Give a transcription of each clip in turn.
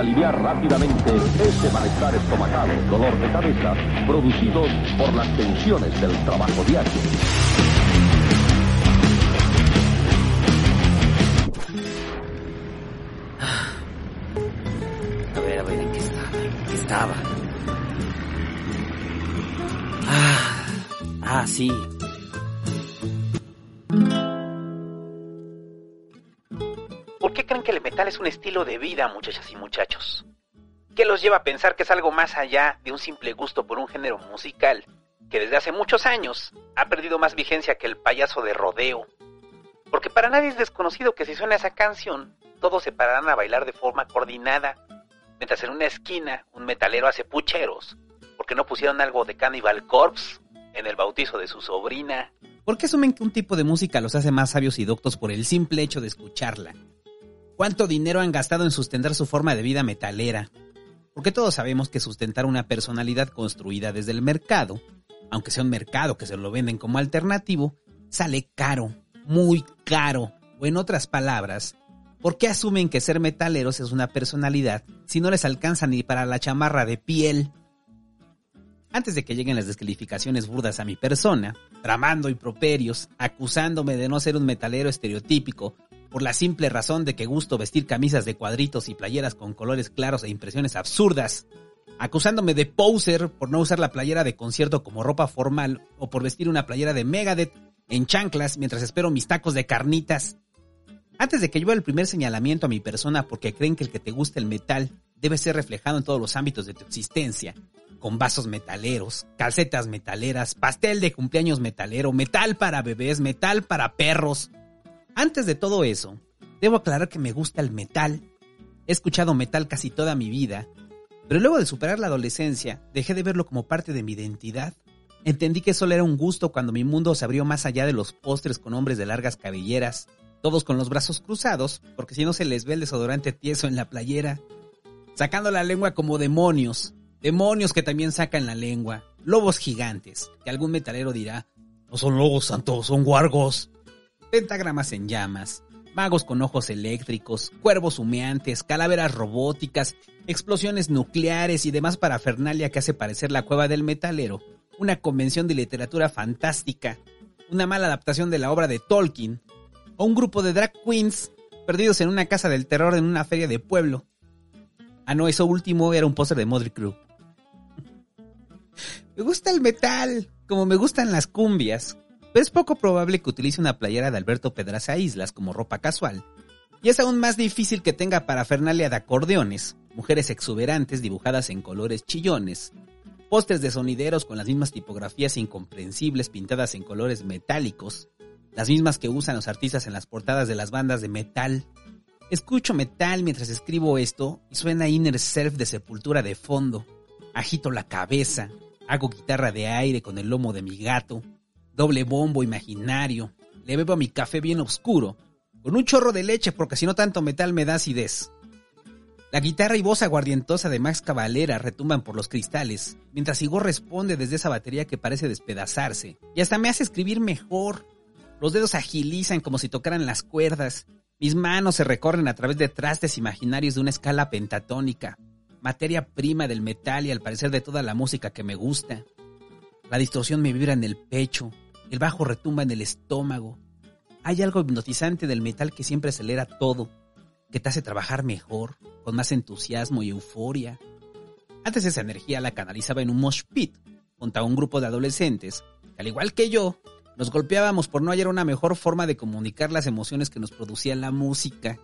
aliviar rápidamente ese malestar estomacal, dolor de cabeza, producidos por las tensiones del trabajo diario. A ver, a ver, ¿en qué estaba? ¿En qué estaba? Ah, ah, sí. Es un estilo de vida, muchachas y muchachos? ¿Qué los lleva a pensar que es algo más allá de un simple gusto por un género musical que desde hace muchos años ha perdido más vigencia que el payaso de rodeo? Porque para nadie es desconocido que si suena esa canción, todos se pararán a bailar de forma coordinada, mientras en una esquina un metalero hace pucheros, porque no pusieron algo de Cannibal Corpse en el bautizo de su sobrina. ¿Por qué asumen que un tipo de música los hace más sabios y doctos por el simple hecho de escucharla? ¿Cuánto dinero han gastado en sustentar su forma de vida metalera? Porque todos sabemos que sustentar una personalidad construida desde el mercado, aunque sea un mercado que se lo venden como alternativo, sale caro, muy caro. O en otras palabras, ¿por qué asumen que ser metaleros es una personalidad si no les alcanza ni para la chamarra de piel? Antes de que lleguen las descalificaciones burdas a mi persona, tramando improperios, acusándome de no ser un metalero estereotípico por la simple razón de que gusto vestir camisas de cuadritos y playeras con colores claros e impresiones absurdas, acusándome de poser por no usar la playera de concierto como ropa formal o por vestir una playera de Megadeth en chanclas mientras espero mis tacos de carnitas. Antes de que lleve el primer señalamiento a mi persona porque creen que el que te gusta el metal debe ser reflejado en todos los ámbitos de tu existencia, con vasos metaleros, calcetas metaleras, pastel de cumpleaños metalero, metal para bebés, metal para perros, antes de todo eso, debo aclarar que me gusta el metal. He escuchado metal casi toda mi vida, pero luego de superar la adolescencia, dejé de verlo como parte de mi identidad. Entendí que solo era un gusto cuando mi mundo se abrió más allá de los postres con hombres de largas cabelleras, todos con los brazos cruzados, porque si no se les ve el desodorante tieso en la playera, sacando la lengua como demonios, demonios que también sacan la lengua, lobos gigantes, que algún metalero dirá, no son lobos santos, son guargos pentagramas en llamas, magos con ojos eléctricos, cuervos humeantes, calaveras robóticas, explosiones nucleares y demás parafernalia que hace parecer la cueva del metalero, una convención de literatura fantástica, una mala adaptación de la obra de Tolkien, o un grupo de drag queens perdidos en una casa del terror en una feria de pueblo. Ah, no, eso último era un póster de Modry Crew. me gusta el metal, como me gustan las cumbias, es poco probable que utilice una playera de Alberto Pedraza Islas como ropa casual. Y es aún más difícil que tenga parafernalia de acordeones, mujeres exuberantes dibujadas en colores chillones, postes de sonideros con las mismas tipografías incomprensibles pintadas en colores metálicos, las mismas que usan los artistas en las portadas de las bandas de metal. Escucho metal mientras escribo esto y suena Inner Self de Sepultura de fondo. Agito la cabeza, hago guitarra de aire con el lomo de mi gato, doble bombo imaginario, le bebo a mi café bien oscuro, con un chorro de leche porque si no tanto metal me da acidez. La guitarra y voz aguardientosa de Max Cavalera retumban por los cristales, mientras Igor responde desde esa batería que parece despedazarse, y hasta me hace escribir mejor. Los dedos agilizan como si tocaran las cuerdas, mis manos se recorren a través de trastes imaginarios de una escala pentatónica, materia prima del metal y al parecer de toda la música que me gusta. La distorsión me vibra en el pecho, el bajo retumba en el estómago. Hay algo hipnotizante del metal que siempre acelera todo, que te hace trabajar mejor, con más entusiasmo y euforia. Antes esa energía la canalizaba en un mosh pit, junto a un grupo de adolescentes, que al igual que yo, nos golpeábamos por no hallar una mejor forma de comunicar las emociones que nos producía la música.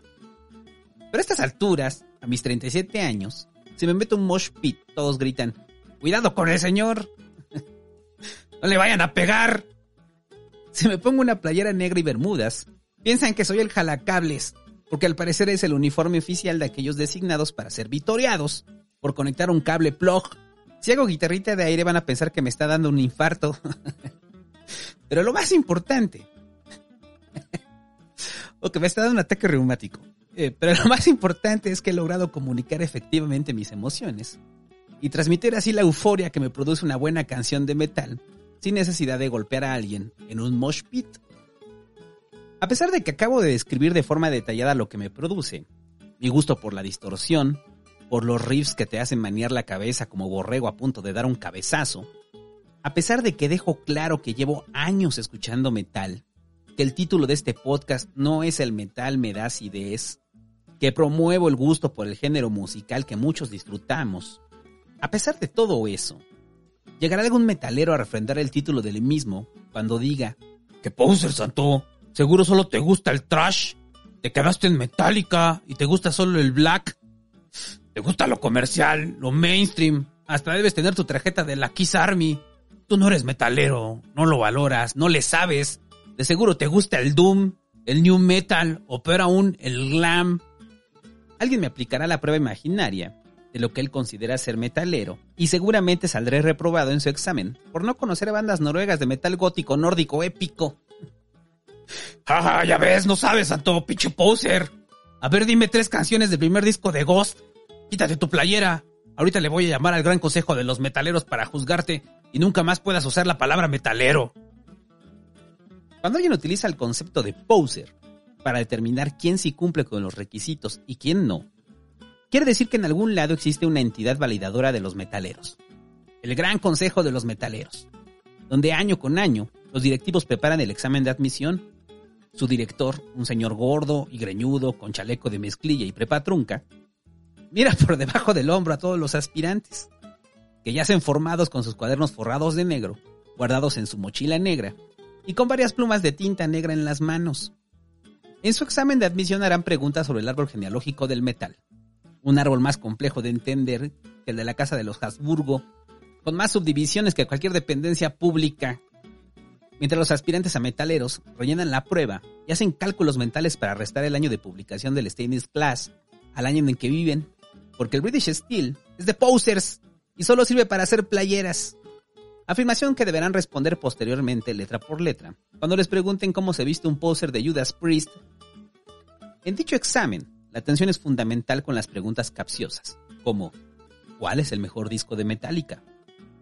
Pero a estas alturas, a mis 37 años, si me meto un mosh pit, todos gritan, ¡Cuidado con el señor! ¡No le vayan a pegar! Si me pongo una playera negra y bermudas, piensan que soy el jalacables, porque al parecer es el uniforme oficial de aquellos designados para ser vitoreados por conectar un cable plug. Si hago guitarrita de aire van a pensar que me está dando un infarto. Pero lo más importante, o que me está dando un ataque reumático. Eh, pero lo más importante es que he logrado comunicar efectivamente mis emociones y transmitir así la euforia que me produce una buena canción de metal sin necesidad de golpear a alguien en un mosh pit. A pesar de que acabo de describir de forma detallada lo que me produce, mi gusto por la distorsión, por los riffs que te hacen maniar la cabeza como borrego a punto de dar un cabezazo, a pesar de que dejo claro que llevo años escuchando metal, que el título de este podcast no es el metal me da acidez, que promuevo el gusto por el género musical que muchos disfrutamos. A pesar de todo eso, llegará algún metalero a refrendar el título del mismo cuando diga, ¡Que poser, santo! Seguro solo te gusta el trash. Te quedaste en Metallica y te gusta solo el black. Te gusta lo comercial, lo mainstream. Hasta debes tener tu tarjeta de la Kiss Army. Tú no eres metalero, no lo valoras, no le sabes. De seguro te gusta el doom, el new metal o peor aún el glam. Alguien me aplicará la prueba imaginaria de lo que él considera ser metalero y seguramente saldré reprobado en su examen por no conocer bandas noruegas de metal gótico nórdico épico. ¡Ja, ya ves, no sabes, santo pinche poser! A ver, dime tres canciones del primer disco de Ghost. Quítate tu playera. Ahorita le voy a llamar al gran consejo de los metaleros para juzgarte y nunca más puedas usar la palabra metalero. Cuando alguien utiliza el concepto de poser para determinar quién sí cumple con los requisitos y quién no, quiere decir que en algún lado existe una entidad validadora de los metaleros. El Gran Consejo de los Metaleros, donde año con año los directivos preparan el examen de admisión. Su director, un señor gordo y greñudo con chaleco de mezclilla y prepa trunca, mira por debajo del hombro a todos los aspirantes, que yacen formados con sus cuadernos forrados de negro, guardados en su mochila negra y con varias plumas de tinta negra en las manos. En su examen de admisión harán preguntas sobre el árbol genealógico del metal, un árbol más complejo de entender que el de la casa de los Habsburgo, con más subdivisiones que cualquier dependencia pública. Mientras los aspirantes a metaleros rellenan la prueba y hacen cálculos mentales para restar el año de publicación del Stainless Class al año en el que viven, porque el British Steel es de posers y solo sirve para hacer playeras. Afirmación que deberán responder posteriormente letra por letra, cuando les pregunten cómo se viste un poser de Judas Priest. En dicho examen, la atención es fundamental con las preguntas capciosas, como ¿cuál es el mejor disco de Metallica?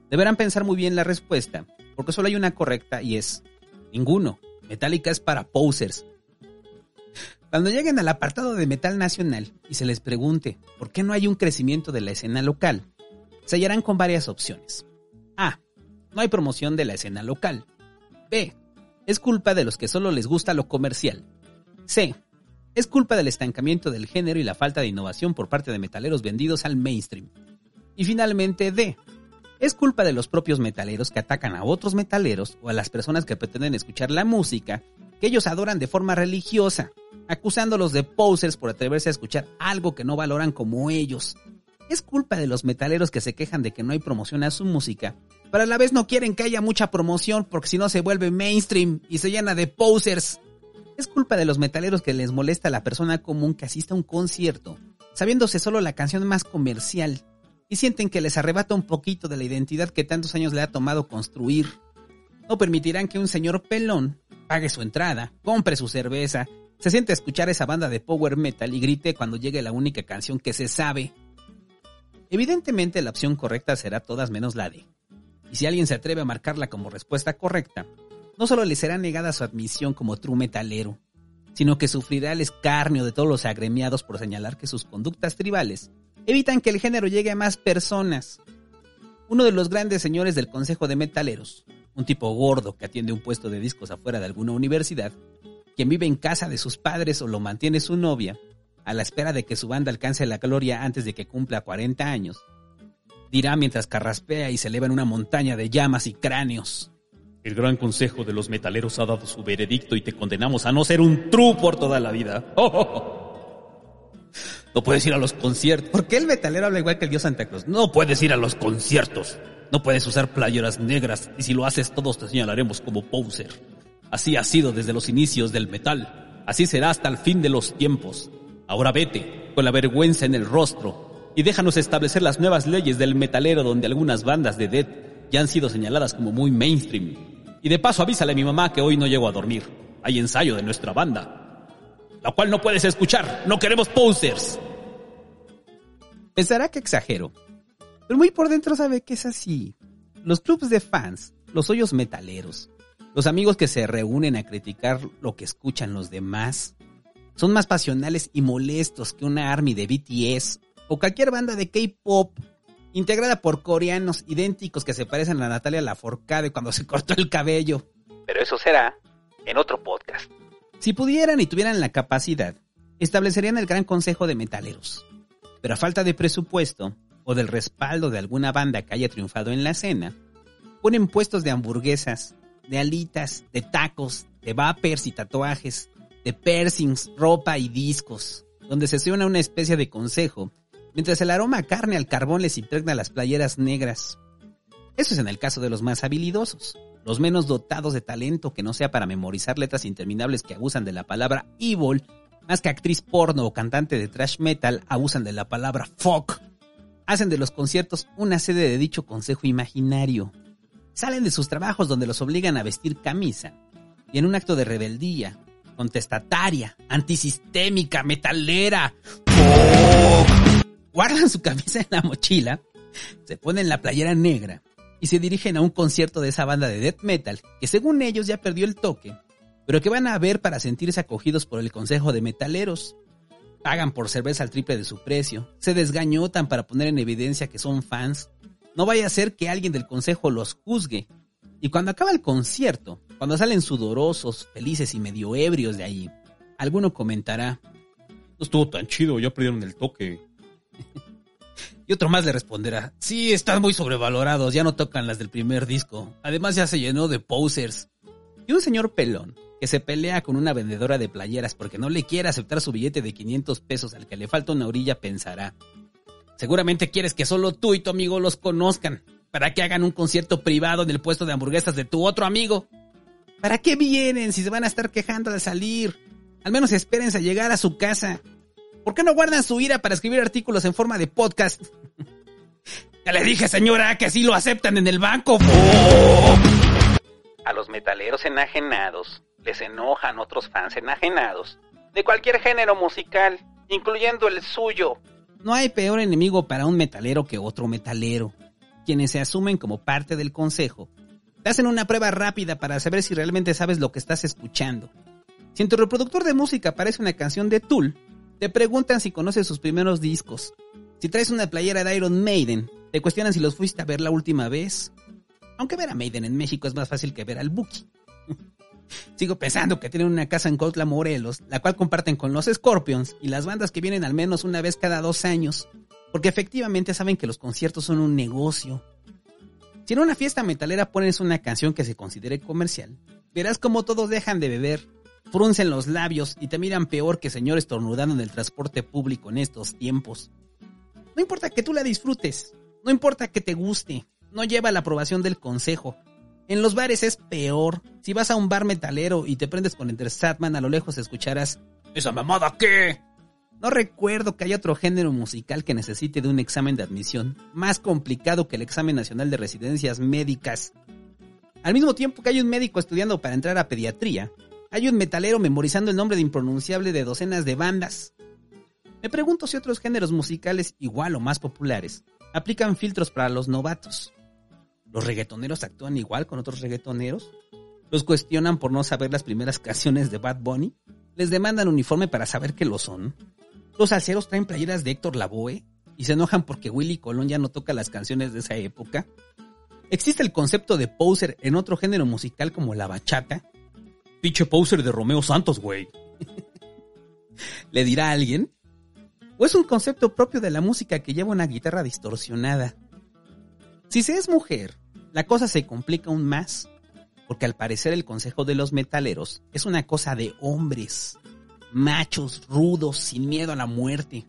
Deberán pensar muy bien la respuesta, porque solo hay una correcta y es ninguno. Metallica es para posers. Cuando lleguen al apartado de metal nacional y se les pregunte por qué no hay un crecimiento de la escena local, se hallarán con varias opciones. A. No hay promoción de la escena local. B. Es culpa de los que solo les gusta lo comercial. C. Es culpa del estancamiento del género y la falta de innovación por parte de metaleros vendidos al mainstream. Y finalmente D. Es culpa de los propios metaleros que atacan a otros metaleros o a las personas que pretenden escuchar la música que ellos adoran de forma religiosa, acusándolos de posers por atreverse a escuchar algo que no valoran como ellos. Es culpa de los metaleros que se quejan de que no hay promoción a su música, pero a la vez no quieren que haya mucha promoción porque si no se vuelve mainstream y se llena de posers. Es culpa de los metaleros que les molesta a la persona común que asista a un concierto, sabiéndose solo la canción más comercial, y sienten que les arrebata un poquito de la identidad que tantos años le ha tomado construir. No permitirán que un señor pelón pague su entrada, compre su cerveza, se siente a escuchar esa banda de power metal y grite cuando llegue la única canción que se sabe. Evidentemente la opción correcta será todas menos la D. Y si alguien se atreve a marcarla como respuesta correcta, no solo le será negada su admisión como true metalero, sino que sufrirá el escarnio de todos los agremiados por señalar que sus conductas tribales evitan que el género llegue a más personas. Uno de los grandes señores del Consejo de Metaleros, un tipo gordo que atiende un puesto de discos afuera de alguna universidad, quien vive en casa de sus padres o lo mantiene su novia, a la espera de que su banda alcance la gloria antes de que cumpla 40 años, dirá mientras carraspea y se eleva en una montaña de llamas y cráneos. El gran consejo de los metaleros ha dado su veredicto y te condenamos a no ser un true por toda la vida. No puedes ir a los conciertos. ¿Por qué el metalero habla igual que el dios Santa Cruz? No puedes ir a los conciertos. No puedes usar playeras negras y si lo haces todos te señalaremos como poser. Así ha sido desde los inicios del metal. Así será hasta el fin de los tiempos. Ahora vete, con la vergüenza en el rostro, y déjanos establecer las nuevas leyes del metalero donde algunas bandas de death ya han sido señaladas como muy mainstream. Y de paso avísale a mi mamá que hoy no llego a dormir. Hay ensayo de nuestra banda la cual no puedes escuchar. No queremos posers. Pensará que exagero, pero muy por dentro sabe que es así. Los clubs de fans, los hoyos metaleros, los amigos que se reúnen a criticar lo que escuchan los demás, son más pasionales y molestos que una army de BTS o cualquier banda de K-pop integrada por coreanos idénticos que se parecen a Natalia Lafourcade cuando se cortó el cabello. Pero eso será en otro podcast. Si pudieran y tuvieran la capacidad, establecerían el Gran Consejo de Metaleros. Pero a falta de presupuesto o del respaldo de alguna banda que haya triunfado en la escena, ponen puestos de hamburguesas, de alitas, de tacos, de vapers y tatuajes, de piercings, ropa y discos, donde se suena una especie de consejo, mientras el aroma a carne al carbón les impregna las playeras negras. Eso es en el caso de los más habilidosos, los menos dotados de talento que no sea para memorizar letras interminables que abusan de la palabra evil, más que actriz porno o cantante de trash metal abusan de la palabra fuck. Hacen de los conciertos una sede de dicho consejo imaginario. Salen de sus trabajos donde los obligan a vestir camisa y en un acto de rebeldía, contestataria, antisistémica, metalera, guardan su camisa en la mochila, se ponen la playera negra y se dirigen a un concierto de esa banda de death metal que según ellos ya perdió el toque, pero que van a ver para sentirse acogidos por el consejo de metaleros. Pagan por cerveza al triple de su precio, se desgañotan para poner en evidencia que son fans. No vaya a ser que alguien del consejo los juzgue. Y cuando acaba el concierto, cuando salen sudorosos, felices y medio ebrios de allí, alguno comentará, no estuvo tan chido, ya perdieron el toque. y otro más le responderá, sí, están muy sobrevalorados, ya no tocan las del primer disco. Además ya se llenó de posers. Y un señor pelón, que se pelea con una vendedora de playeras porque no le quiere aceptar su billete de 500 pesos al que le falta una orilla, pensará, seguramente quieres que solo tú y tu amigo los conozcan, para que hagan un concierto privado en el puesto de hamburguesas de tu otro amigo. ¿Para qué vienen si se van a estar quejando de salir? Al menos espérense a llegar a su casa. ¿Por qué no guardan su ira para escribir artículos en forma de podcast? ya le dije, señora, que así lo aceptan en el banco. A los metaleros enajenados les enojan otros fans enajenados de cualquier género musical, incluyendo el suyo. No hay peor enemigo para un metalero que otro metalero. Quienes se asumen como parte del consejo te hacen una prueba rápida para saber si realmente sabes lo que estás escuchando. Si en tu reproductor de música aparece una canción de Tool, te preguntan si conoces sus primeros discos. Si traes una playera de Iron Maiden, te cuestionan si los fuiste a ver la última vez. Aunque ver a Maiden en México es más fácil que ver al Buki. Sigo pensando que tienen una casa en Cotla, Morelos, la cual comparten con los Scorpions y las bandas que vienen al menos una vez cada dos años, porque efectivamente saben que los conciertos son un negocio si en una fiesta metalera pones una canción que se considere comercial, verás como todos dejan de beber, fruncen los labios y te miran peor que señores tornudando en el transporte público en estos tiempos. No importa que tú la disfrutes, no importa que te guste, no lleva la aprobación del consejo. En los bares es peor. Si vas a un bar metalero y te prendes con Enter Satman, a lo lejos escucharás ¿Esa mamada qué? No recuerdo que haya otro género musical que necesite de un examen de admisión más complicado que el examen nacional de residencias médicas. Al mismo tiempo que hay un médico estudiando para entrar a pediatría, hay un metalero memorizando el nombre de impronunciable de docenas de bandas. Me pregunto si otros géneros musicales igual o más populares aplican filtros para los novatos. ¿Los reggaetoneros actúan igual con otros reggaetoneros? ¿Los cuestionan por no saber las primeras canciones de Bad Bunny? ¿Les demandan uniforme para saber que lo son? Los alceros traen playeras de Héctor Lavoe y se enojan porque Willy Colón ya no toca las canciones de esa época. Existe el concepto de poser en otro género musical como la bachata. Pinche poser de Romeo Santos, güey. ¿Le dirá alguien? ¿O es un concepto propio de la música que lleva una guitarra distorsionada? Si se es mujer, la cosa se complica aún más, porque al parecer el consejo de los metaleros es una cosa de hombres machos, rudos, sin miedo a la muerte.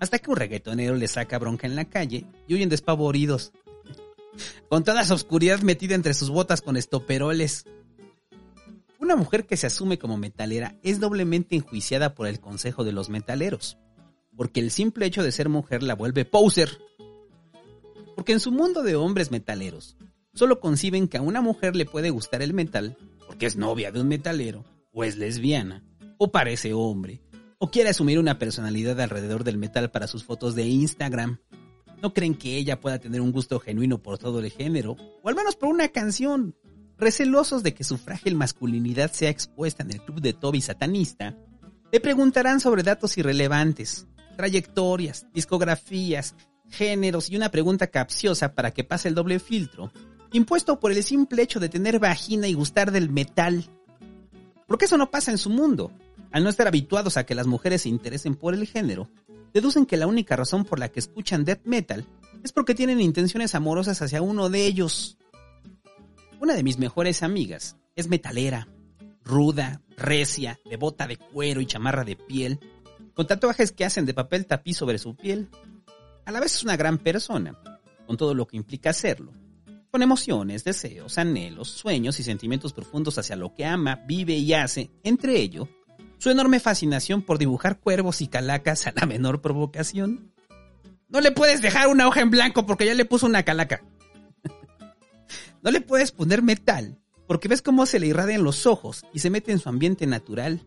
Hasta que un reggaetonero le saca bronca en la calle y huyen despavoridos. Con toda su oscuridad metida entre sus botas con estoperoles. Una mujer que se asume como metalera es doblemente enjuiciada por el consejo de los metaleros, porque el simple hecho de ser mujer la vuelve poser. Porque en su mundo de hombres metaleros, solo conciben que a una mujer le puede gustar el metal porque es novia de un metalero o es lesbiana o parece hombre, o quiere asumir una personalidad alrededor del metal para sus fotos de Instagram. No creen que ella pueda tener un gusto genuino por todo el género, o al menos por una canción. Recelosos de que su frágil masculinidad sea expuesta en el club de Toby satanista, le preguntarán sobre datos irrelevantes, trayectorias, discografías, géneros y una pregunta capciosa para que pase el doble filtro, impuesto por el simple hecho de tener vagina y gustar del metal. Porque eso no pasa en su mundo. Al no estar habituados a que las mujeres se interesen por el género, deducen que la única razón por la que escuchan death metal es porque tienen intenciones amorosas hacia uno de ellos. Una de mis mejores amigas es metalera, ruda, recia, de bota de cuero y chamarra de piel, con tatuajes que hacen de papel tapiz sobre su piel. A la vez es una gran persona, con todo lo que implica serlo, con emociones, deseos, anhelos, sueños y sentimientos profundos hacia lo que ama, vive y hace, entre ello, su enorme fascinación por dibujar cuervos y calacas a la menor provocación. No le puedes dejar una hoja en blanco porque ya le puso una calaca. No le puedes poner metal porque ves cómo se le irradian los ojos y se mete en su ambiente natural.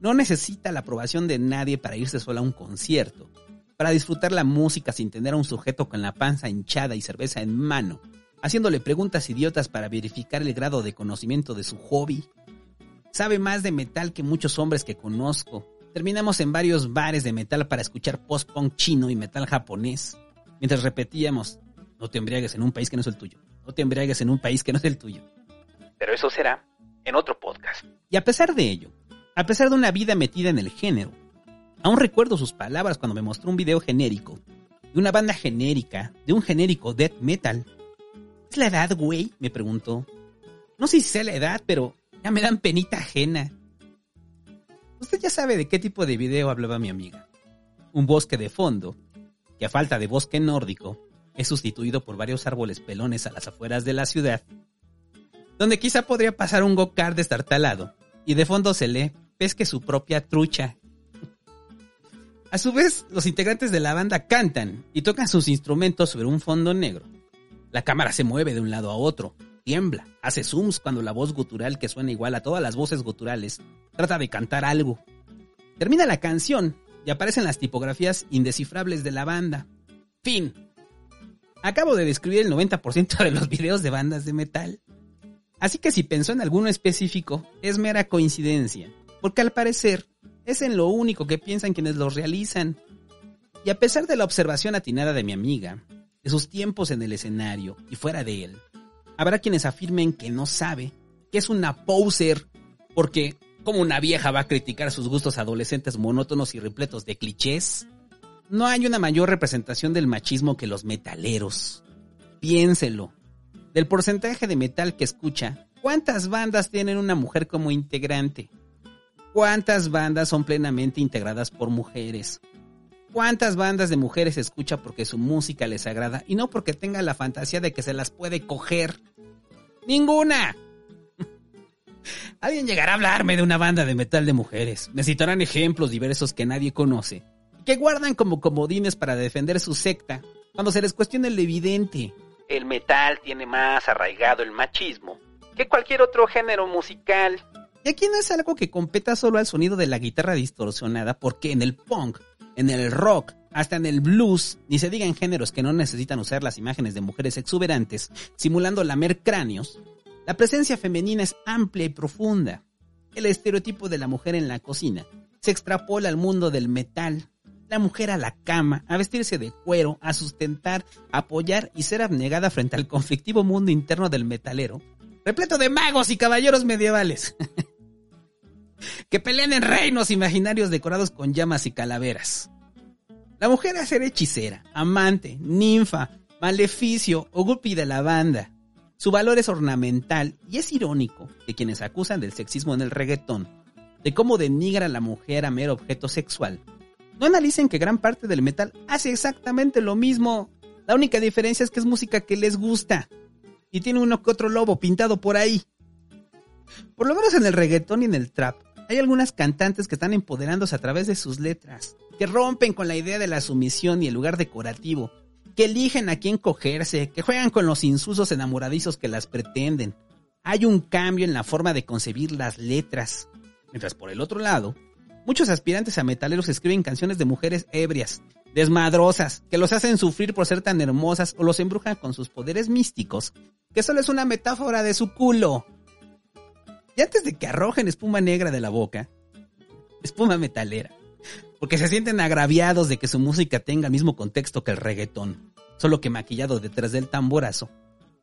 No necesita la aprobación de nadie para irse sola a un concierto, para disfrutar la música sin tener a un sujeto con la panza hinchada y cerveza en mano, haciéndole preguntas idiotas para verificar el grado de conocimiento de su hobby. Sabe más de metal que muchos hombres que conozco. Terminamos en varios bares de metal para escuchar post-punk chino y metal japonés, mientras repetíamos, no te embriagues en un país que no es el tuyo, no te embriagues en un país que no es el tuyo pero eso será en otro podcast. Y a pesar de ello, a pesar de una vida metida en el género, aún recuerdo sus palabras cuando me mostró un video genérico de una banda genérica, de un genérico death metal. ¿Es la edad, güey? me preguntó. No sé si sea la edad, pero ya me dan penita ajena. Usted ya sabe de qué tipo de video hablaba mi amiga. Un bosque de fondo, que a falta de bosque nórdico, es sustituido por varios árboles pelones a las afueras de la ciudad donde quizá podría pasar un go-kart destartalado, y de fondo se lee, pesque su propia trucha. A su vez, los integrantes de la banda cantan y tocan sus instrumentos sobre un fondo negro. La cámara se mueve de un lado a otro, tiembla, hace zooms cuando la voz gutural que suena igual a todas las voces guturales trata de cantar algo. Termina la canción y aparecen las tipografías indescifrables de la banda. Fin. Acabo de describir el 90% de los videos de bandas de metal. Así que si pensó en alguno específico, es mera coincidencia, porque al parecer es en lo único que piensan quienes los realizan. Y a pesar de la observación atinada de mi amiga, de sus tiempos en el escenario y fuera de él, habrá quienes afirmen que no sabe, que es una poser, porque como una vieja va a criticar sus gustos adolescentes monótonos y repletos de clichés? No hay una mayor representación del machismo que los metaleros. Piénselo del porcentaje de metal que escucha, ¿cuántas bandas tienen una mujer como integrante? ¿Cuántas bandas son plenamente integradas por mujeres? ¿Cuántas bandas de mujeres escucha porque su música les agrada y no porque tenga la fantasía de que se las puede coger? ¡Ninguna! Alguien llegará a hablarme de una banda de metal de mujeres. Necesitarán ejemplos diversos que nadie conoce. Que guardan como comodines para defender su secta cuando se les cuestiona el evidente el metal tiene más arraigado el machismo que cualquier otro género musical. Y aquí no es algo que competa solo al sonido de la guitarra distorsionada, porque en el punk, en el rock, hasta en el blues, ni se diga en géneros que no necesitan usar las imágenes de mujeres exuberantes, simulando lamer cráneos, la presencia femenina es amplia y profunda. El estereotipo de la mujer en la cocina se extrapola al mundo del metal, la mujer a la cama, a vestirse de cuero, a sustentar, apoyar y ser abnegada frente al conflictivo mundo interno del metalero, repleto de magos y caballeros medievales, que pelean en reinos imaginarios decorados con llamas y calaveras. La mujer a ser hechicera, amante, ninfa, maleficio o guppy de la banda. Su valor es ornamental y es irónico de quienes acusan del sexismo en el reggaetón, de cómo denigra a la mujer a mero objeto sexual, no analicen que gran parte del metal hace exactamente lo mismo. La única diferencia es que es música que les gusta. Y tiene uno que otro lobo pintado por ahí. Por lo menos en el reggaetón y en el trap, hay algunas cantantes que están empoderándose a través de sus letras, que rompen con la idea de la sumisión y el lugar decorativo, que eligen a quién cogerse, que juegan con los insulsos enamoradizos que las pretenden. Hay un cambio en la forma de concebir las letras. Mientras por el otro lado, Muchos aspirantes a metaleros escriben canciones de mujeres ebrias, desmadrosas, que los hacen sufrir por ser tan hermosas o los embrujan con sus poderes místicos, que solo es una metáfora de su culo. Y antes de que arrojen espuma negra de la boca, espuma metalera, porque se sienten agraviados de que su música tenga el mismo contexto que el reggaetón, solo que maquillado detrás del tamborazo.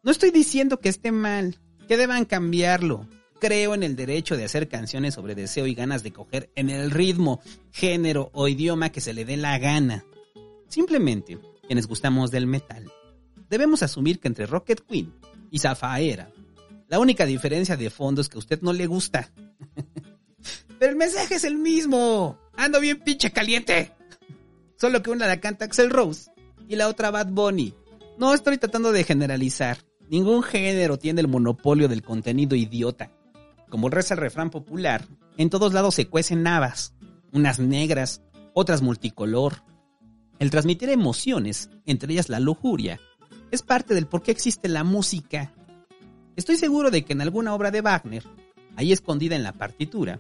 No estoy diciendo que esté mal, que deban cambiarlo. Creo en el derecho de hacer canciones sobre deseo y ganas de coger en el ritmo, género o idioma que se le dé la gana. Simplemente, quienes gustamos del metal, debemos asumir que entre Rocket Queen y Zafaera, la única diferencia de fondo es que a usted no le gusta. Pero el mensaje es el mismo. Ando bien pinche caliente. Solo que una la canta Axel Rose y la otra Bad Bunny. No estoy tratando de generalizar. Ningún género tiene el monopolio del contenido idiota. Como reza el refrán popular, en todos lados se cuecen navas, unas negras, otras multicolor. El transmitir emociones, entre ellas la lujuria, es parte del por qué existe la música. Estoy seguro de que en alguna obra de Wagner, ahí escondida en la partitura,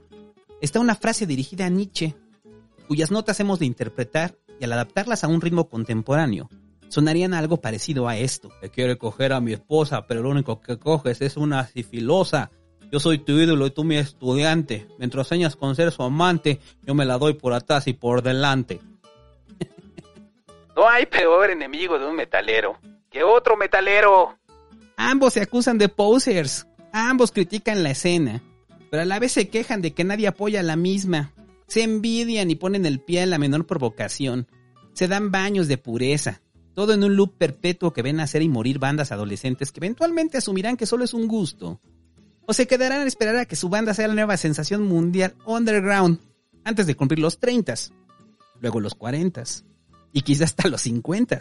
está una frase dirigida a Nietzsche, cuyas notas hemos de interpretar y al adaptarlas a un ritmo contemporáneo, sonarían algo parecido a esto. Que quiere coger a mi esposa, pero lo único que coges es una sifilosa. Yo soy tu ídolo y tú mi estudiante. Mientras sueñas con ser su amante, yo me la doy por atrás y por delante. no hay peor enemigo de un metalero que otro metalero. Ambos se acusan de posers, ambos critican la escena, pero a la vez se quejan de que nadie apoya la misma. Se envidian y ponen el pie en la menor provocación. Se dan baños de pureza. Todo en un loop perpetuo que ven nacer y morir bandas adolescentes que eventualmente asumirán que solo es un gusto. O se quedarán a esperar a que su banda sea la nueva sensación mundial underground antes de cumplir los 30, luego los 40 y quizás hasta los 50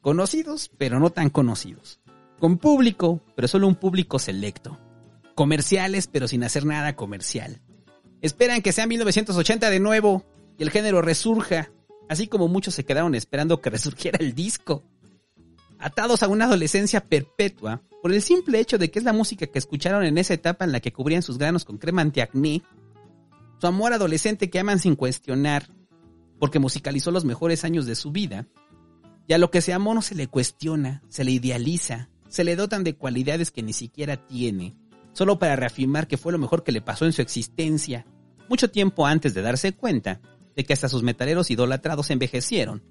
conocidos, pero no tan conocidos. Con público, pero solo un público selecto. Comerciales, pero sin hacer nada comercial. Esperan que sea 1980 de nuevo y el género resurja, así como muchos se quedaron esperando que resurgiera el disco. Atados a una adolescencia perpetua por el simple hecho de que es la música que escucharon en esa etapa en la que cubrían sus granos con crema antiacné, su amor adolescente que aman sin cuestionar, porque musicalizó los mejores años de su vida, y a lo que se amó no se le cuestiona, se le idealiza, se le dotan de cualidades que ni siquiera tiene, solo para reafirmar que fue lo mejor que le pasó en su existencia, mucho tiempo antes de darse cuenta de que hasta sus metaleros idolatrados envejecieron,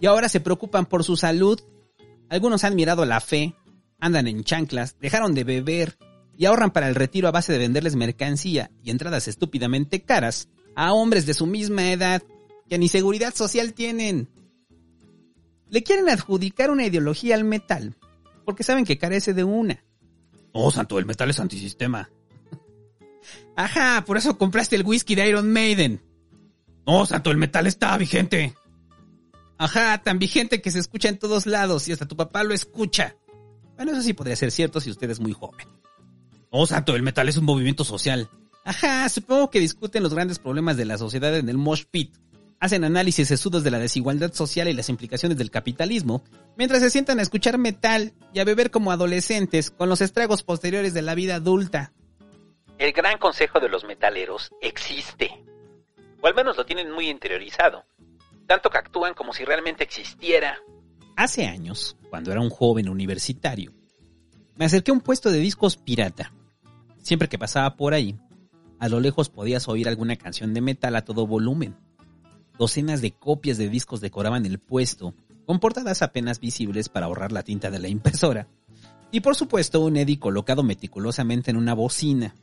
y ahora se preocupan por su salud. Algunos han mirado la fe, andan en chanclas, dejaron de beber y ahorran para el retiro a base de venderles mercancía y entradas estúpidamente caras a hombres de su misma edad que ni seguridad social tienen le quieren adjudicar una ideología al metal, porque saben que carece de una. Oh, santo, el metal es antisistema. Ajá, por eso compraste el whisky de Iron Maiden. Oh, santo, el metal está vigente. Ajá, tan vigente que se escucha en todos lados y hasta tu papá lo escucha. Bueno, eso sí podría ser cierto si usted es muy joven. Oh, santo, el metal es un movimiento social. Ajá, supongo que discuten los grandes problemas de la sociedad en el mosh pit hacen análisis sesudos de la desigualdad social y las implicaciones del capitalismo, mientras se sientan a escuchar metal y a beber como adolescentes con los estragos posteriores de la vida adulta. El gran consejo de los metaleros existe, o al menos lo tienen muy interiorizado, tanto que actúan como si realmente existiera. Hace años, cuando era un joven universitario, me acerqué a un puesto de discos pirata. Siempre que pasaba por ahí, a lo lejos podías oír alguna canción de metal a todo volumen Docenas de copias de discos decoraban el puesto, con portadas apenas visibles para ahorrar la tinta de la impresora. Y por supuesto un Eddie colocado meticulosamente en una bocina.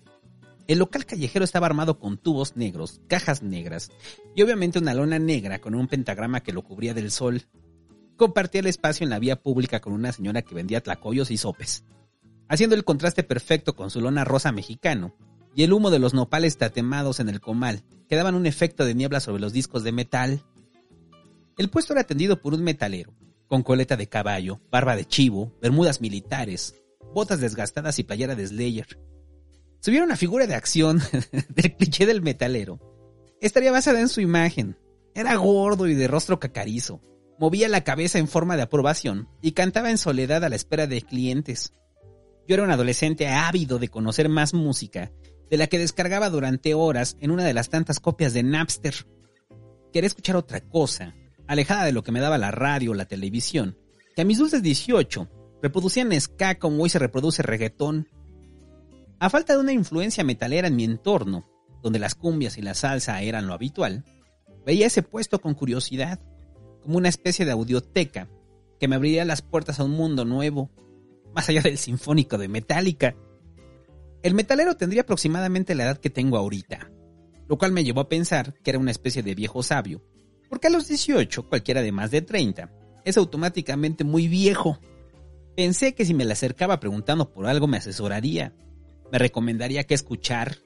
El local callejero estaba armado con tubos negros, cajas negras y obviamente una lona negra con un pentagrama que lo cubría del sol. Compartía el espacio en la vía pública con una señora que vendía tlacoyos y sopes, haciendo el contraste perfecto con su lona rosa mexicano y el humo de los nopales tatemados en el comal, que daban un efecto de niebla sobre los discos de metal. El puesto era atendido por un metalero, con coleta de caballo, barba de chivo, bermudas militares, botas desgastadas y playera de Slayer. Si hubiera una figura de acción del cliché del metalero, estaría basada en su imagen. Era gordo y de rostro cacarizo, movía la cabeza en forma de aprobación y cantaba en soledad a la espera de clientes. Yo era un adolescente ávido de conocer más música de la que descargaba durante horas en una de las tantas copias de Napster. Quería escuchar otra cosa, alejada de lo que me daba la radio o la televisión, que a mis dulces 18 reproducían ska como hoy se reproduce reggaetón. A falta de una influencia metalera en mi entorno, donde las cumbias y la salsa eran lo habitual, Veía ese puesto con curiosidad, como una especie de audioteca que me abriría las puertas a un mundo nuevo, más allá del sinfónico de Metallica. El metalero tendría aproximadamente la edad que tengo ahorita, lo cual me llevó a pensar que era una especie de viejo sabio, porque a los 18 cualquiera de más de 30 es automáticamente muy viejo. Pensé que si me le acercaba preguntando por algo me asesoraría, me recomendaría qué escuchar,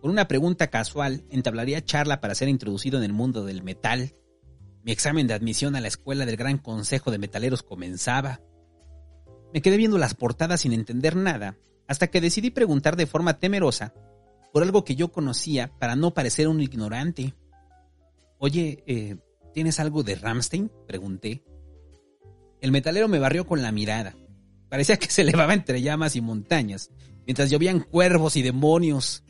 con una pregunta casual entablaría charla para ser introducido en el mundo del metal. Mi examen de admisión a la escuela del Gran Consejo de Metaleros comenzaba. Me quedé viendo las portadas sin entender nada, hasta que decidí preguntar de forma temerosa por algo que yo conocía para no parecer un ignorante. Oye, eh, ¿tienes algo de Ramstein? pregunté. El metalero me barrió con la mirada. Parecía que se elevaba entre llamas y montañas, mientras llovían cuervos y demonios.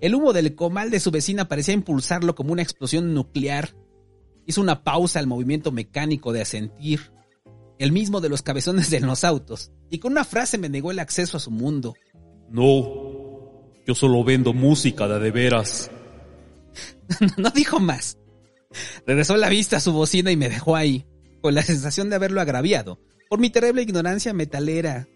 El humo del comal de su vecina parecía impulsarlo como una explosión nuclear. Hizo una pausa al movimiento mecánico de asentir, el mismo de los cabezones de los autos, y con una frase me negó el acceso a su mundo. No, yo solo vendo música de de veras. no dijo más. Regresó la vista a su bocina y me dejó ahí, con la sensación de haberlo agraviado, por mi terrible ignorancia metalera.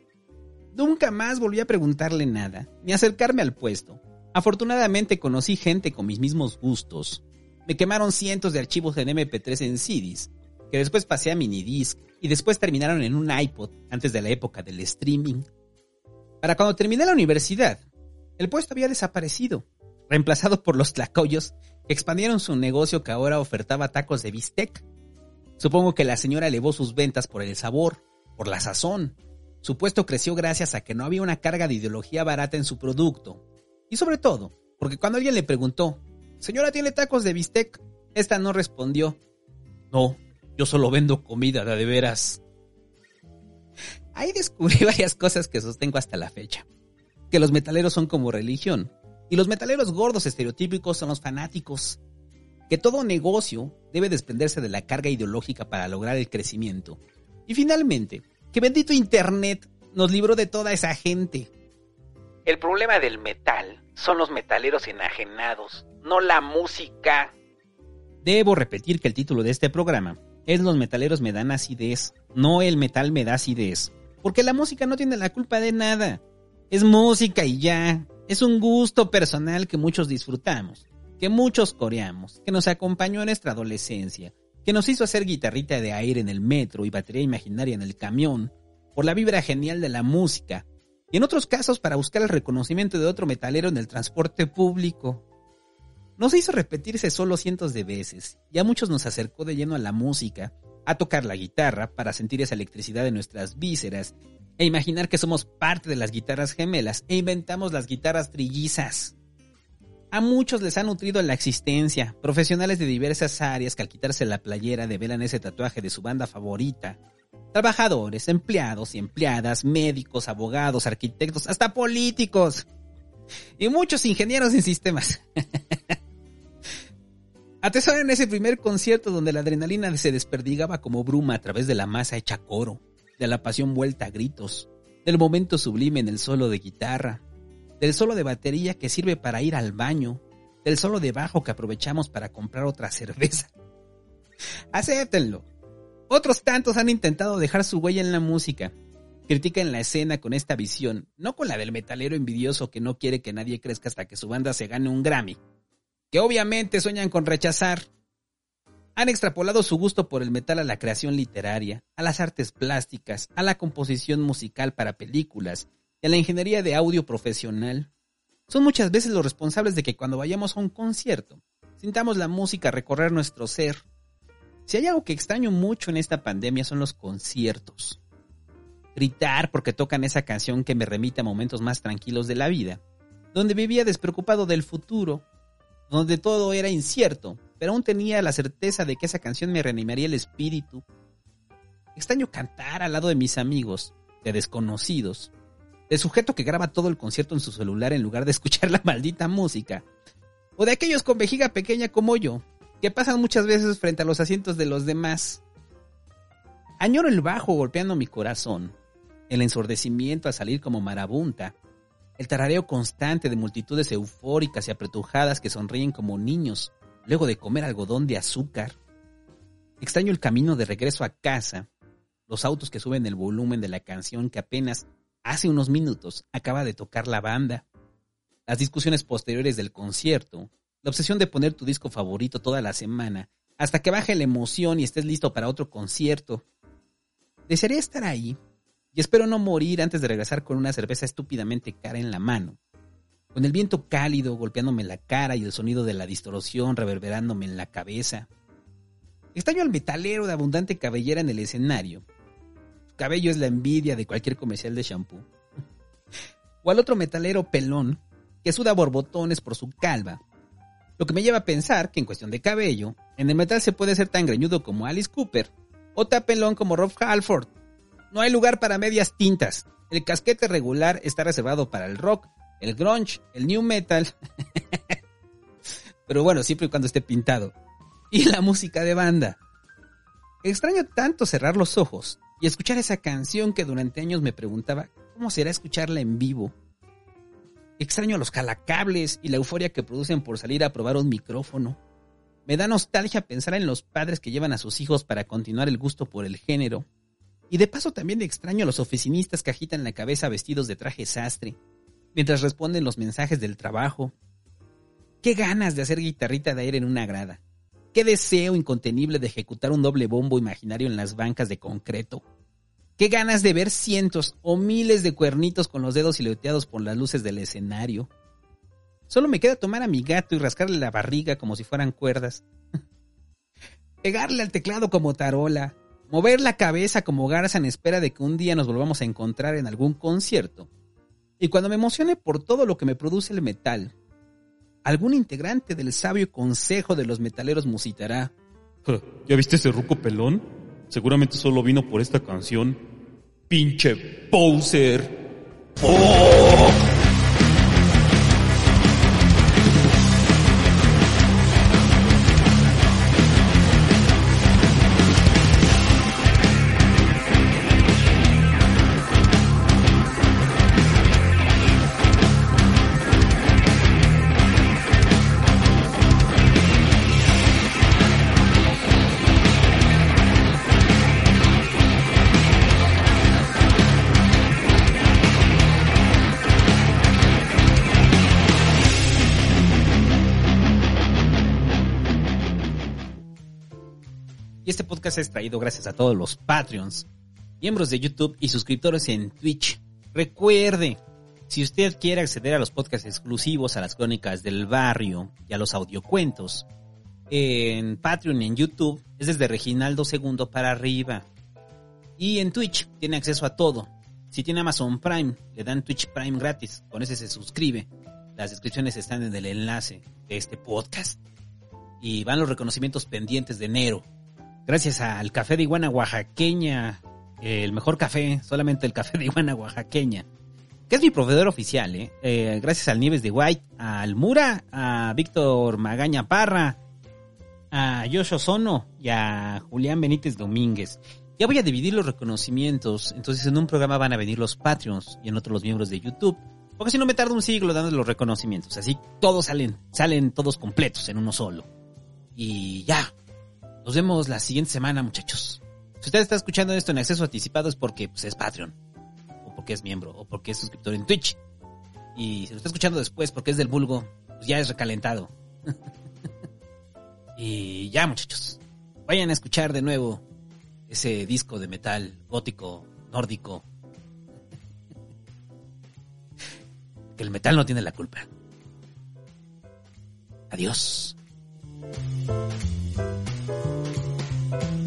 Nunca más volví a preguntarle nada, ni acercarme al puesto. Afortunadamente conocí gente con mis mismos gustos. Me quemaron cientos de archivos en MP3 en CDs, que después pasé a minidisc y después terminaron en un iPod antes de la época del streaming. Para cuando terminé la universidad, el puesto había desaparecido, reemplazado por los tlacoyos que expandieron su negocio que ahora ofertaba tacos de bistec. Supongo que la señora elevó sus ventas por el sabor, por la sazón. Su puesto creció gracias a que no había una carga de ideología barata en su producto y sobre todo, porque cuando alguien le preguntó, Señora, ¿tiene tacos de bistec? Esta no respondió. No, yo solo vendo comida de, veras. Ahí descubrí varias cosas que sostengo hasta la fecha. Que los metaleros son como religión. Y los metaleros gordos estereotípicos son los fanáticos. Que todo negocio debe desprenderse de la carga ideológica para lograr el crecimiento. Y finalmente, que bendito Internet nos libró de toda esa gente el problema del metal son los metaleros enajenados, no la música. Debo repetir que el título de este programa es Los metaleros me dan acidez, no el metal me da acidez. Porque la música no tiene la culpa de nada. Es música y ya. Es un gusto personal que muchos disfrutamos, que muchos coreamos, que nos acompañó en nuestra adolescencia, que nos hizo hacer guitarrita de aire en el metro y batería imaginaria en el camión, por la vibra genial de la música, y en otros casos para buscar el reconocimiento de otro metalero en el transporte público. Nos hizo repetirse solo cientos de veces, y a muchos nos acercó de lleno a la música, a tocar la guitarra para sentir esa electricidad en nuestras vísceras, e imaginar que somos parte de las guitarras gemelas e inventamos las guitarras trillizas. A muchos les ha nutrido la existencia, profesionales de diversas áreas que al quitarse la playera develan ese tatuaje de su banda favorita, Trabajadores, empleados y empleadas, médicos, abogados, arquitectos, hasta políticos. Y muchos ingenieros en sistemas. Atesoran ese primer concierto donde la adrenalina se desperdigaba como bruma a través de la masa hecha coro, de la pasión vuelta a gritos, del momento sublime en el solo de guitarra, del solo de batería que sirve para ir al baño, del solo de bajo que aprovechamos para comprar otra cerveza. Acéptenlo. Otros tantos han intentado dejar su huella en la música. Critican la escena con esta visión, no con la del metalero envidioso que no quiere que nadie crezca hasta que su banda se gane un Grammy, que obviamente sueñan con rechazar. Han extrapolado su gusto por el metal a la creación literaria, a las artes plásticas, a la composición musical para películas y a la ingeniería de audio profesional. Son muchas veces los responsables de que cuando vayamos a un concierto, sintamos la música recorrer nuestro ser si hay algo que extraño mucho en esta pandemia son los conciertos. Gritar porque tocan esa canción que me remite a momentos más tranquilos de la vida, donde vivía despreocupado del futuro, donde todo era incierto, pero aún tenía la certeza de que esa canción me reanimaría el espíritu. Extraño cantar al lado de mis amigos, de desconocidos, de sujeto que graba todo el concierto en su celular en lugar de escuchar la maldita música, o de aquellos con vejiga pequeña como yo, que pasan muchas veces frente a los asientos de los demás. Añoro el bajo golpeando mi corazón, el ensordecimiento al salir como marabunta, el tarareo constante de multitudes eufóricas y apretujadas que sonríen como niños, luego de comer algodón de azúcar. Extraño el camino de regreso a casa, los autos que suben el volumen de la canción que apenas hace unos minutos acaba de tocar la banda, las discusiones posteriores del concierto, la obsesión de poner tu disco favorito toda la semana hasta que baje la emoción y estés listo para otro concierto. Desearía estar ahí y espero no morir antes de regresar con una cerveza estúpidamente cara en la mano, con el viento cálido golpeándome la cara y el sonido de la distorsión reverberándome en la cabeza. Extraño al metalero de abundante cabellera en el escenario. Cabello es la envidia de cualquier comercial de shampoo. O al otro metalero pelón que suda borbotones por su calva. Lo que me lleva a pensar que en cuestión de cabello, en el metal se puede ser tan greñudo como Alice Cooper o tan pelón como Rob Halford. No hay lugar para medias tintas. El casquete regular está reservado para el rock, el grunge, el new metal. Pero bueno, siempre y cuando esté pintado. Y la música de banda. Extraño tanto cerrar los ojos y escuchar esa canción que durante años me preguntaba cómo será escucharla en vivo. Extraño los calacables y la euforia que producen por salir a probar un micrófono. Me da nostalgia pensar en los padres que llevan a sus hijos para continuar el gusto por el género. Y de paso también extraño a los oficinistas que agitan la cabeza vestidos de traje sastre, mientras responden los mensajes del trabajo. Qué ganas de hacer guitarrita de aire en una grada. Qué deseo incontenible de ejecutar un doble bombo imaginario en las bancas de concreto. Qué ganas de ver cientos o miles de cuernitos con los dedos silueteados por las luces del escenario. Solo me queda tomar a mi gato y rascarle la barriga como si fueran cuerdas. Pegarle al teclado como tarola. Mover la cabeza como garza en espera de que un día nos volvamos a encontrar en algún concierto. Y cuando me emocione por todo lo que me produce el metal, algún integrante del sabio consejo de los metaleros musitará. ¿Ya viste ese ruco pelón? Seguramente solo vino por esta canción. Pinche poser. ¡Oh! Podcast es traído gracias a todos los Patreons, miembros de YouTube y suscriptores en Twitch. Recuerde, si usted quiere acceder a los podcasts exclusivos, a las crónicas del barrio y a los audiocuentos, en Patreon y en YouTube es desde Reginaldo II para arriba. Y en Twitch tiene acceso a todo. Si tiene Amazon Prime, le dan Twitch Prime gratis. Con ese se suscribe. Las descripciones están en el enlace de este podcast. Y van los reconocimientos pendientes de enero gracias al café de iguana oaxaqueña, el mejor café, solamente el café de iguana oaxaqueña, que es mi proveedor oficial, ¿eh? ¿eh? gracias al Nieves de White, al Mura, a Víctor Magaña Parra, a Joshua Sono y a Julián Benítez Domínguez. Ya voy a dividir los reconocimientos, entonces en un programa van a venir los Patreons y en otro los miembros de YouTube. Porque si no me tardo un siglo dando los reconocimientos. Así todos salen, salen todos completos en uno solo. Y ya, nos vemos la siguiente semana, muchachos. Si usted está escuchando esto en acceso anticipado es porque pues, es Patreon, o porque es miembro, o porque es suscriptor en Twitch. Y si lo está escuchando después porque es del vulgo, pues ya es recalentado. y ya, muchachos. Vayan a escuchar de nuevo ese disco de metal gótico, nórdico. que el metal no tiene la culpa. Adiós. Thank you.